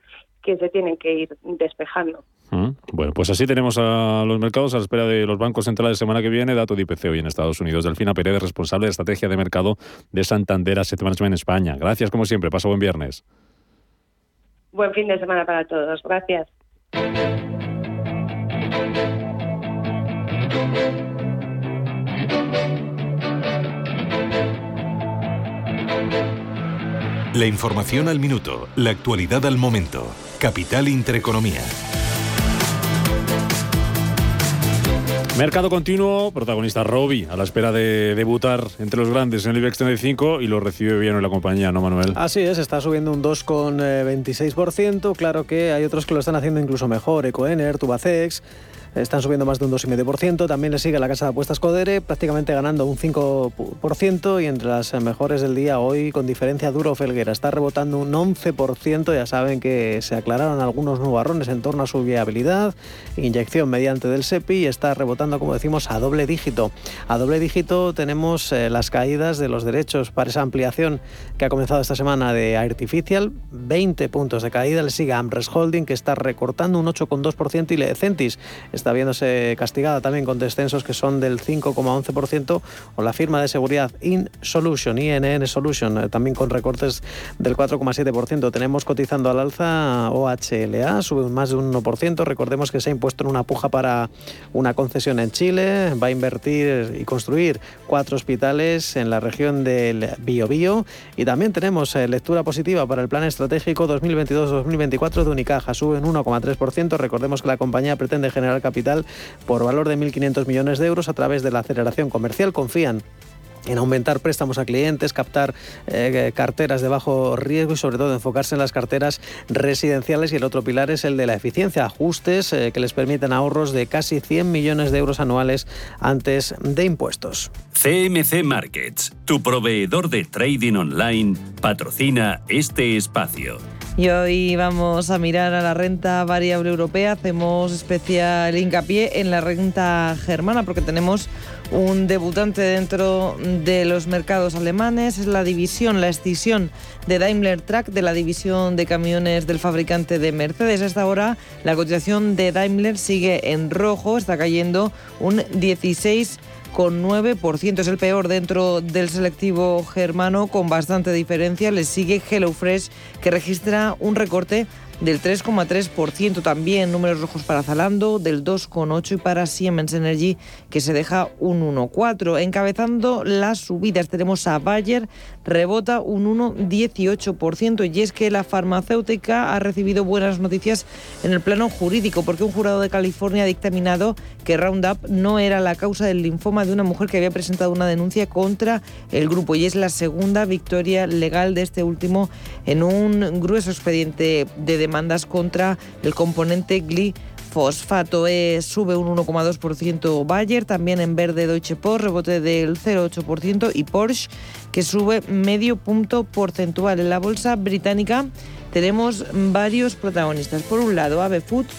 S19: que se tienen que ir despejando.
S1: Mm, bueno, pues así tenemos a los mercados a la espera de los bancos centrales semana que viene, dato de IPC hoy en Estados Unidos. Delfina Pérez, responsable de estrategia de mercado de Santander Asset Management en España. Gracias como siempre, paso buen viernes.
S19: Buen fin de semana para todos. Gracias.
S6: La información al minuto, la actualidad al momento. Capital Intereconomía.
S1: Mercado continuo, protagonista Robi, a la espera de debutar entre los grandes en el IBEX 35 y lo recibe bien en la compañía, ¿no, Manuel?
S2: Así es, está subiendo un 2,26%. Claro que hay otros que lo están haciendo incluso mejor, Ecoener, Tubacex. Están subiendo más de un 2,5%. También le sigue la casa de apuestas Codere, prácticamente ganando un 5%. Y entre las mejores del día hoy, con diferencia, Duro Felguera está rebotando un 11%. Ya saben que se aclararon algunos nubarrones en torno a su viabilidad. Inyección mediante del SEPI y está rebotando, como decimos, a doble dígito. A doble dígito tenemos eh, las caídas de los derechos para esa ampliación que ha comenzado esta semana de Artificial. 20 puntos de caída. Le sigue Amres Holding, que está recortando un 8,2% y Lecentis está viéndose castigada también con descensos que son del 5,11% o la firma de seguridad In Solution, INN Solution, eh, también con recortes del 4,7%. Tenemos cotizando al alza OHLA, sube más de un 1%. Recordemos que se ha impuesto en una puja para una concesión en Chile, va a invertir y construir cuatro hospitales en la región del Biobío y también tenemos eh, lectura positiva para el plan estratégico 2022-2024 de Unicaja, sube un 1,3%. Recordemos que la compañía pretende generar capital por valor de 1.500 millones de euros a través de la aceleración comercial. Confían en aumentar préstamos a clientes, captar eh, carteras de bajo riesgo y sobre todo enfocarse en las carteras residenciales y el otro pilar es el de la eficiencia, ajustes eh, que les permiten ahorros de casi 100 millones de euros anuales antes de impuestos.
S8: CMC Markets, tu proveedor de trading online, patrocina este espacio.
S3: Y hoy vamos a mirar a la renta variable europea. Hacemos especial hincapié en la renta germana porque tenemos un debutante dentro de los mercados alemanes. Es la división, la escisión de Daimler Truck de la división de camiones del fabricante de Mercedes. Hasta ahora la cotización de Daimler sigue en rojo, está cayendo un 16 con 9%. Es el peor dentro del selectivo germano con bastante diferencia. Le sigue HelloFresh que registra un recorte del 3,3%. También números rojos para Zalando, del 2,8% y para Siemens Energy, que se deja un 1,4%. Encabezando las subidas tenemos a Bayer, rebota un 1,18%. Y es que la farmacéutica ha recibido buenas noticias en el plano jurídico, porque un jurado de California ha dictaminado que Roundup no era la causa del linfoma de una mujer que había presentado una denuncia contra el grupo. Y es la segunda victoria legal de este último en un grueso expediente de demandas contra el componente glifosfato. E sube un 1,2% Bayer, también en verde Deutsche Post, rebote del 0,8% y Porsche que sube medio punto porcentual. En la bolsa británica tenemos varios protagonistas. Por un lado, Ave Foods,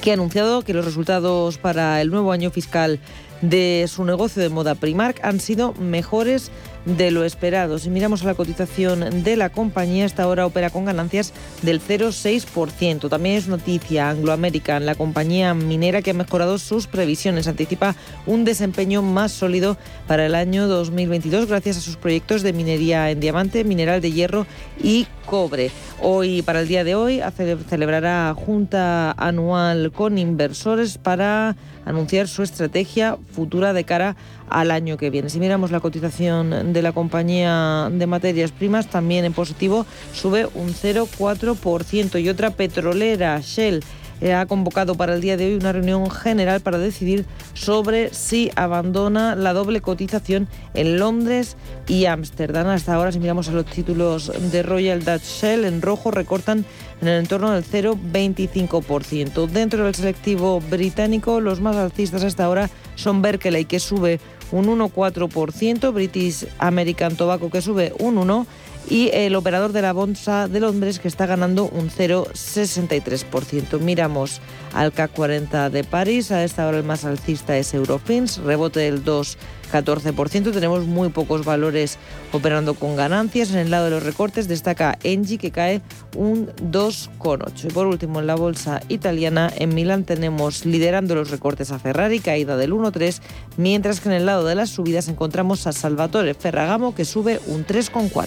S3: que ha anunciado que los resultados para el nuevo año fiscal de su negocio de moda Primark han sido mejores de lo esperado. Si miramos a la cotización de la compañía, esta hora opera con ganancias del 0,6%. También es noticia Anglo American, la compañía minera que ha mejorado sus previsiones. Anticipa un desempeño más sólido para el año 2022 gracias a sus proyectos de minería en diamante, mineral de hierro y cobre. Hoy, para el día de hoy, celebrará junta anual con inversores para anunciar su estrategia futura de cara al año que viene. Si miramos la cotización de la compañía de materias primas, también en positivo sube un 0,4% y otra petrolera, Shell, eh, ha convocado para el día de hoy una reunión general para decidir sobre si abandona la doble cotización en Londres y Ámsterdam. Hasta ahora, si miramos a los títulos de Royal Dutch Shell, en rojo recortan en el entorno del 0,25%. Dentro del selectivo británico, los más alcistas hasta ahora son Berkeley, que sube un 1,4%, British American Tobacco, que sube un 1%, y el operador de la Bolsa de Londres que está ganando un 0,63%. Miramos al CAC 40 de París, a esta hora el más alcista es Eurofins, rebote del 2,14%. Tenemos muy pocos valores operando con ganancias. En el lado de los recortes destaca Engie que cae un 2,8%. Y por último, en la bolsa italiana, en Milán tenemos liderando los recortes a Ferrari, caída del 1,3%, mientras que en el lado de las subidas encontramos a Salvatore Ferragamo que sube un 3,4%.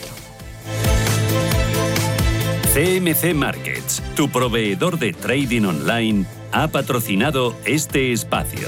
S8: CMC Markets, tu proveedor de trading online, ha patrocinado este espacio.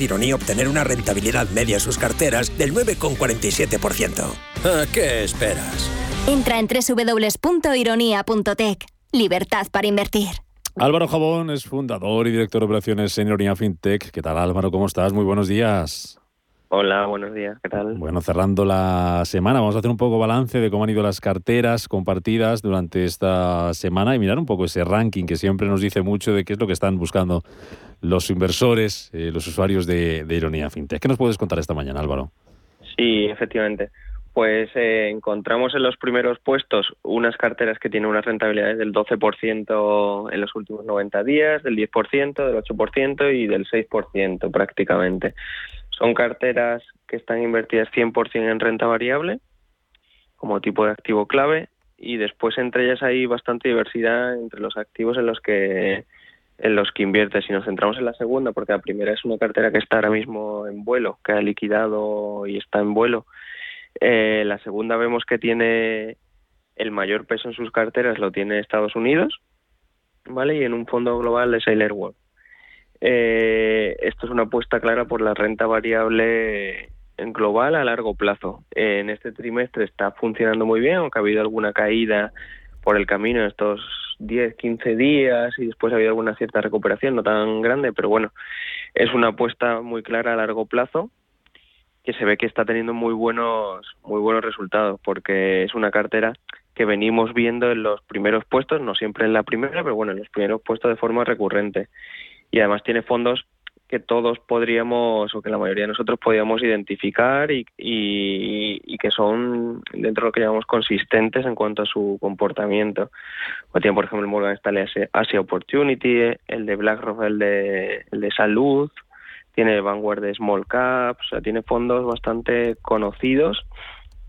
S20: de Ironía obtener una rentabilidad media en sus carteras del 9,47%. ¿A qué esperas?
S21: Entra en www.ironía.tech. Libertad para invertir.
S1: Álvaro Jabón es fundador y director de operaciones en Ironía FinTech. ¿Qué tal Álvaro? ¿Cómo estás? Muy buenos días.
S22: Hola, buenos días, ¿qué tal?
S1: Bueno, cerrando la semana, vamos a hacer un poco balance de cómo han ido las carteras compartidas durante esta semana y mirar un poco ese ranking que siempre nos dice mucho de qué es lo que están buscando los inversores, eh, los usuarios de, Ironía FinTech. ¿Qué nos puedes contar esta mañana, Álvaro?
S22: Sí, efectivamente. Pues eh, encontramos en los primeros puestos unas carteras que tienen unas rentabilidades del 12% en los últimos 90 días, del 10%, del 8% y del 6% prácticamente. Son carteras que están invertidas 100% en renta variable como tipo de activo clave y después entre ellas hay bastante diversidad entre los activos en los que en los que invierte. Si nos centramos en la segunda, porque la primera es una cartera que está ahora mismo en vuelo, que ha liquidado y está en vuelo. Eh, la segunda vemos que tiene el mayor peso en sus carteras lo tiene Estados Unidos, ¿vale? Y en un fondo global de Sailor World. Eh, esto es una apuesta clara por la renta variable en global a largo plazo. En este trimestre está funcionando muy bien, aunque ha habido alguna caída por el camino en estos 10, 15 días y después ha habido alguna cierta recuperación, no tan grande, pero bueno, es una apuesta muy clara a largo plazo que se ve que está teniendo muy buenos muy buenos resultados porque es una cartera que venimos viendo en los primeros puestos, no siempre en la primera, pero bueno, en los primeros puestos de forma recurrente. Y además tiene fondos que todos podríamos o que la mayoría de nosotros podríamos identificar y, y, que son dentro de lo que llamamos consistentes en cuanto a su comportamiento. O tiene, por ejemplo, el Morgan Stanley Asia Opportunity, el de BlackRock, el de, el de salud, tiene Vanguard de Small Caps, o sea, tiene fondos bastante conocidos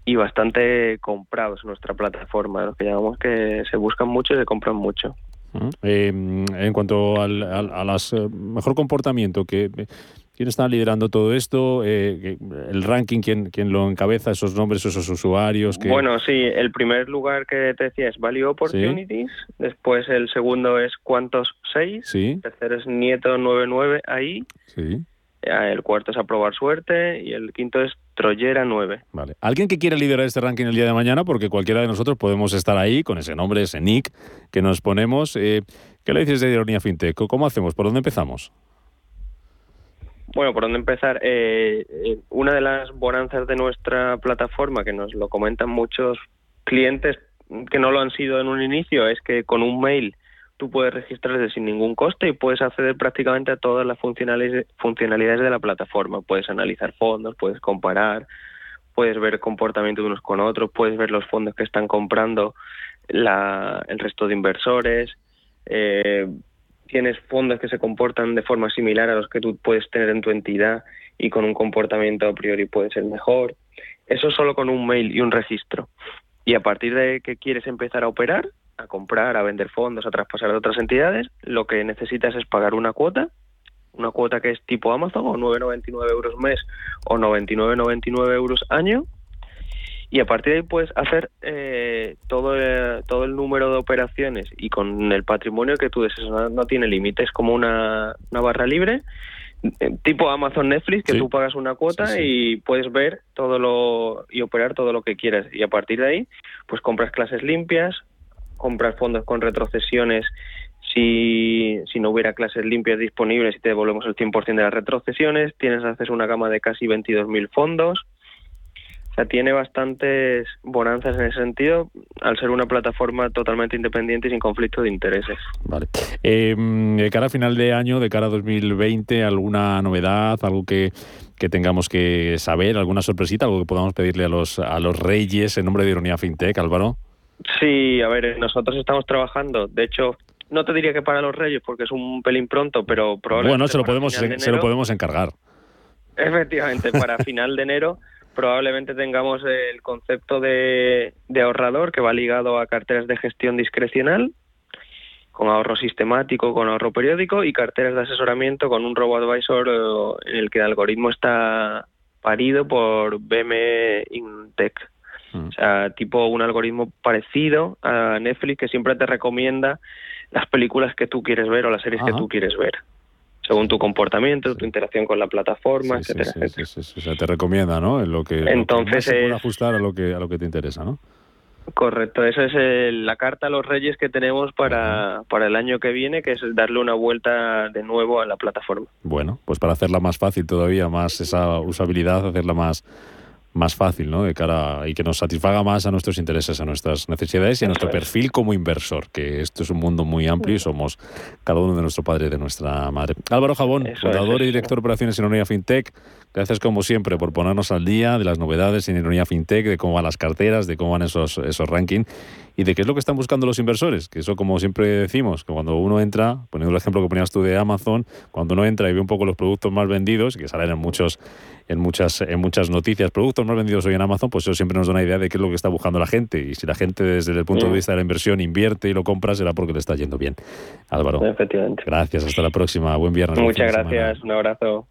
S22: y bastante comprados en nuestra plataforma, lo que llamamos que se buscan mucho y se compran mucho.
S1: Eh, en cuanto al, a las, eh, mejor comportamiento, que, ¿quién está liderando todo esto? Eh, ¿El ranking, ¿quién, quién lo encabeza? ¿Esos nombres, esos usuarios? Que...
S22: Bueno, sí, el primer lugar que te decía es Value Opportunities, después el segundo es Cuantos 6, el tercero es Nieto 99 ahí,
S1: sí.
S22: El cuarto es Aprobar Suerte y el quinto es Troyera 9.
S1: Vale. ¿Alguien que quiera liderar este ranking el día de mañana? Porque cualquiera de nosotros podemos estar ahí con ese nombre, ese nick que nos ponemos. Eh, ¿Qué le dices de Ironía FinTech? ¿Cómo hacemos? ¿Por dónde empezamos?
S22: Bueno, por dónde empezar. Eh, eh, una de las bonanzas de nuestra plataforma, que nos lo comentan muchos clientes que no lo han sido en un inicio, es que con un mail tú puedes registrarte sin ningún coste y puedes acceder prácticamente a todas las funcionalidades de la plataforma. Puedes analizar fondos, puedes comparar, puedes ver comportamiento de unos con otros, puedes ver los fondos que están comprando el resto de inversores. Eh, tienes fondos que se comportan de forma similar a los que tú puedes tener en tu entidad y con un comportamiento a priori puede ser mejor. Eso solo con un mail y un registro. Y a partir de que quieres empezar a operar, a comprar, a vender fondos, a traspasar a otras entidades, lo que necesitas es pagar una cuota, una cuota que es tipo Amazon, o 9,99 euros mes o 99,99 euros año, y a partir de ahí puedes hacer eh, todo, el, todo el número de operaciones y con el patrimonio que tú desees, no, tiene límite, es como una, una barra libre eh, tipo Amazon Netflix que tú pagas una cuota y puedes ver todo lo y operar todo lo que quieras y a partir de ahí pues compras clases limpias comprar fondos con retrocesiones si, si no hubiera clases limpias disponibles y te devolvemos el 100% de las retrocesiones, tienes acceso a una gama de casi 22.000 fondos. O sea, tiene bastantes bonanzas en ese sentido, al ser una plataforma totalmente independiente y sin conflicto de intereses.
S1: Vale. Eh, de cara a final de año, de cara a 2020, ¿alguna novedad, algo que, que tengamos que saber, alguna sorpresita, algo que podamos pedirle a los, a los reyes en nombre de Ironía FinTech, Álvaro?
S22: Sí, a ver, nosotros estamos trabajando. De hecho, no te diría que para los Reyes porque es un pelín pronto, pero probablemente.
S1: Bueno, se lo podemos, se lo podemos encargar.
S22: Efectivamente, para final de enero probablemente tengamos el concepto de, de ahorrador que va ligado a carteras de gestión discrecional con ahorro sistemático, con ahorro periódico y carteras de asesoramiento con un robo advisor eh, en el que el algoritmo está parido por BM Intech.
S1: Mm.
S22: O sea, tipo un algoritmo parecido a Netflix que siempre te recomienda las películas que tú quieres ver o las series que tú quieres ver, según tu comportamiento, tu interacción con la plataforma,
S1: Sí,
S22: etcétera,
S1: sí,
S22: etcétera.
S1: O sea, te recomienda, ¿no? En lo que, lo que
S22: Entonces
S1: más se puede ajustar a lo que a lo que te interesa, ¿no?
S22: Correcto, esa es el- la carta a los reyes que tenemos para, para el año que viene, que es darle una vuelta de nuevo a la plataforma.
S1: Bueno, pues para hacerla más fácil todavía, más esa usabilidad, hacerla más más fácil, ¿no? De cara a- y que nos satisfaga más a nuestros intereses, a nuestras necesidades y a nuestro perfil como inversor, que esto es un mundo muy amplio y somos cada uno de nuestro padre y de nuestra madre. Álvaro Jabón,
S22: Eso es,
S1: fundador y director de operaciones en Ironía FinTech. Gracias como siempre por ponernos al día de las novedades en Ironía FinTech, de cómo van las carteras, de cómo van esos esos rankings y de qué es lo que están buscando los inversores, que eso como siempre decimos, que cuando uno entra, poniendo el ejemplo que ponías tú de Amazon, cuando uno entra y ve un poco los productos más vendidos, que salen en muchos en muchas en muchas noticias, productos más vendidos hoy en Amazon, pues eso siempre nos da una idea de qué es lo que está buscando la gente y si la gente desde el punto de vista de la inversión invierte y lo compra será porque le está yendo bien. Álvaro.
S22: Efectivamente.
S1: Gracias, hasta la próxima. Buen viernes.
S22: Muchas
S1: semana.
S22: gracias, un abrazo.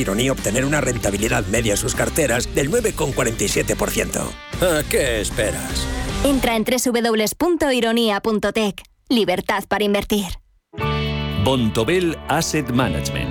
S20: Ironía obtener una rentabilidad media en sus carteras del 9,47%. ¿A qué esperas?
S21: Entra en www.ironía.tech. Libertad para invertir.
S8: Bontobel Asset Management.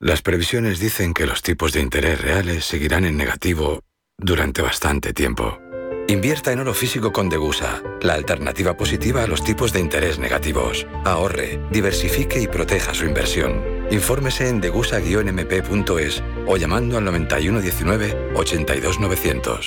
S23: Las previsiones dicen que los tipos de interés reales seguirán en negativo durante bastante tiempo. Invierta en oro físico con Degusa, la alternativa positiva a los tipos de interés negativos. Ahorre, diversifique y proteja su inversión. Infórmese en degusa-mp.es o llamando al 9119 82900.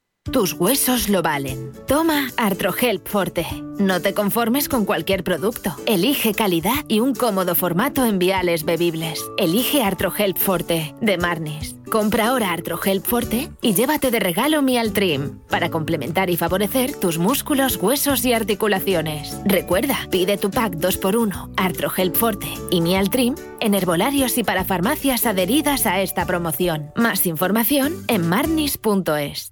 S24: Tus huesos lo valen. Toma Artrohelp Forte. No te conformes con cualquier producto. Elige calidad y un cómodo formato en viales bebibles. Elige Artrohelp Forte de Marnis. Compra ahora Artrohelp Forte y llévate de regalo Mialtrim para complementar y favorecer tus músculos, huesos y articulaciones. Recuerda, pide tu pack 2x1 Artrohelp Forte y Mialtrim en herbolarios y para farmacias adheridas a esta promoción. Más información en marnis.es.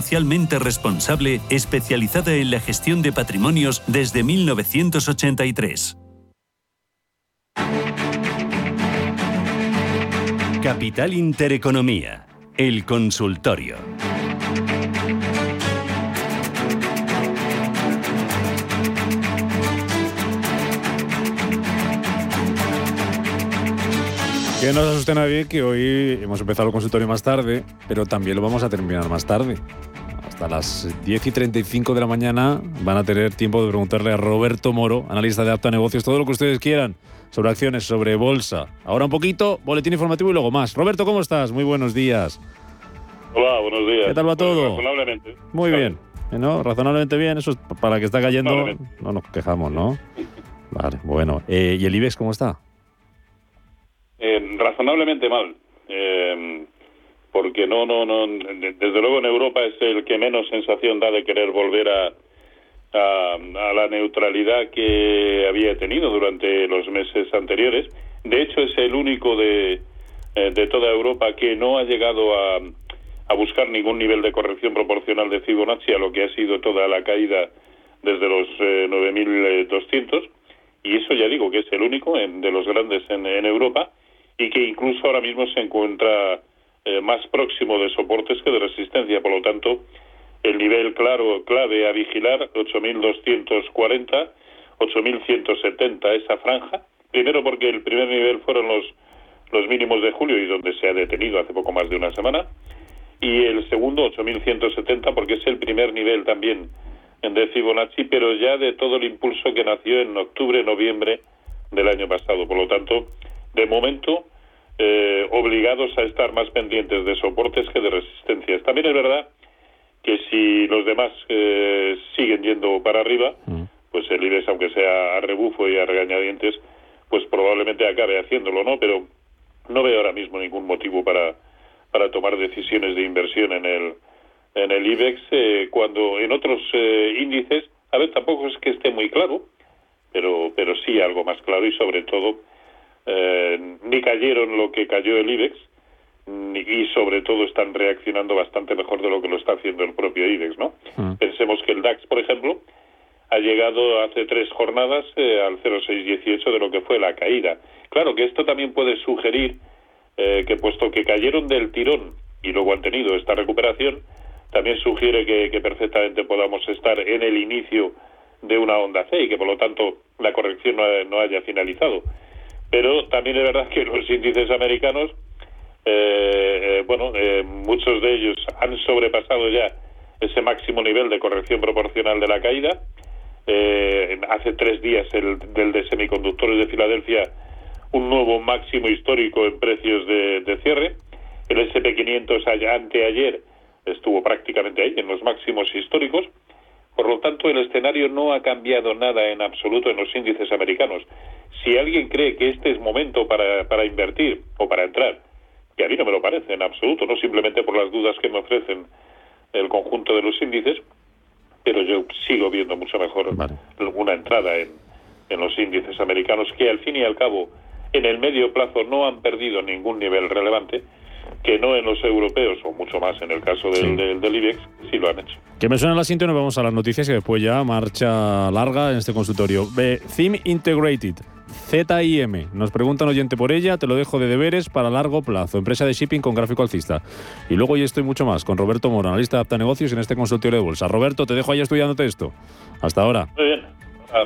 S8: socialmente responsable especializada en la gestión de patrimonios desde 1983.
S25: Capital Intereconomía, el consultorio.
S1: Que no se asuste nadie que hoy hemos empezado el consultorio más tarde, pero también lo vamos a terminar más tarde. Hasta las 10 y 35 de la mañana van a tener tiempo de preguntarle a Roberto Moro, analista de Apta Negocios, todo lo que ustedes quieran sobre acciones, sobre bolsa. Ahora un poquito, boletín informativo y luego más. Roberto, ¿cómo estás? Muy buenos días.
S26: Hola, buenos días.
S1: ¿Qué tal va todo?
S26: razonablemente.
S1: Muy bien. ¿No? Razonablemente bien. Eso es para que está cayendo. No nos quejamos, ¿no? Vale, bueno. Eh, ¿Y el IBEX cómo está?
S26: Eh, razonablemente mal. Eh, porque no, no, no. Desde luego en Europa es el que menos sensación da de querer volver a, a, la neutralidad que había tenido durante los meses anteriores. De hecho, es el único de, eh, de toda Europa que no ha llegado a, a buscar ningún nivel de corrección proporcional de Fibonacci a lo que ha sido toda la caída desde los eh, 9.200. Y eso ya digo que es el único en, de los grandes en, en Europa y que incluso ahora mismo se encuentra eh, más próximo de soportes que de resistencia. Por lo tanto, el nivel claro clave a vigilar 8.240, 8.170 esa franja. Primero porque el primer nivel fueron los los mínimos de julio y donde se ha detenido hace poco más de una semana. Y el segundo 8.170 porque es el primer nivel también de Fibonacci, pero ya de todo el impulso que nació en octubre, noviembre del año pasado. Por lo tanto, de momento eh, obligados a estar más pendientes de soportes que de resistencias. También es verdad que si los demás eh, siguen yendo para arriba, pues el IBEX, aunque sea a rebufo y a regañadientes, pues probablemente acabe haciéndolo, ¿no? Pero no veo ahora mismo ningún motivo para, para tomar decisiones de inversión en el, en el IBEX, eh, cuando en otros eh, índices, a ver, tampoco es que esté muy claro, pero, pero sí algo más claro y sobre todo eh, ni cayeron lo que cayó el IBEX ni, y sobre todo están reaccionando bastante mejor de lo que lo está haciendo el propio IBEX, ¿no? Pensemos que el DAX, por ejemplo, ha llegado hace tres jornadas eh, al 0,618 de lo que fue la caída. Claro que esto también puede sugerir eh, que puesto que cayeron del tirón y luego han tenido esta recuperación, también sugiere que, que perfectamente podamos estar en el inicio de una onda C y que por lo tanto la corrección no, no haya finalizado. Pero también es verdad que los índices americanos, eh, eh, bueno, eh, muchos de ellos han sobrepasado ya ese máximo nivel de corrección proporcional de la caída. Hace tres días el del de semiconductores de Filadelfia un nuevo máximo histórico en precios de, de cierre. El SP500 anteayer estuvo prácticamente ahí, en los máximos históricos. Por lo tanto, el escenario no ha cambiado nada en absoluto en los índices americanos. Si alguien cree que este es momento para, para invertir o para entrar, que a mí no me lo parece en absoluto, no simplemente por las dudas que me ofrecen el conjunto de los índices, pero yo sigo viendo mucho mejor vale. una entrada en, en los índices americanos que al fin y al cabo en el medio plazo no han perdido ningún nivel relevante, que no en los europeos, o mucho más en el caso del, sí. del, del, IBEX, sí lo han hecho.
S1: Que me suena la siguiente, nos vamos a las noticias y después ya marcha larga en este consultorio. Ve, Theme Integrated. ZIM. Nos pregunta un oyente por ella, te lo dejo de deberes para largo plazo. Empresa de shipping con gráfico alcista. Y luego ya estoy mucho más con Roberto Moro, analista de Apta Negocios en este consultorio de bolsa. Roberto, te dejo ahí estudiándote esto. Hasta ahora.
S26: Muy bien. Ah.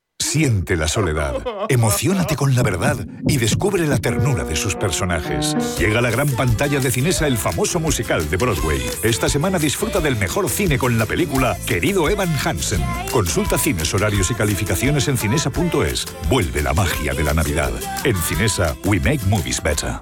S27: Siente la soledad, emocionate con la verdad y descubre la ternura de sus personajes. Llega a la gran pantalla de Cinesa el famoso musical de Broadway. Esta semana disfruta del mejor cine con la película Querido Evan Hansen. Consulta cines, horarios y calificaciones en cinesa.es. Vuelve la magia de la Navidad. En Cinesa, we make movies better.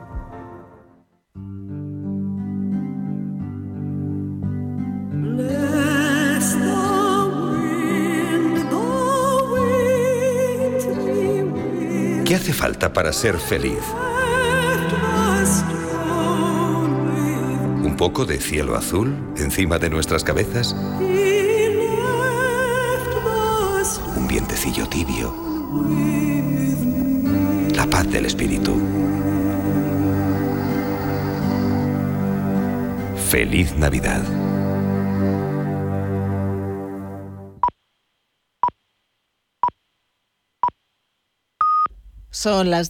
S6: hace falta para ser feliz? ¿Un poco de cielo azul encima de nuestras cabezas? ¿Un vientecillo tibio? La paz del espíritu. Feliz Navidad.
S28: Son las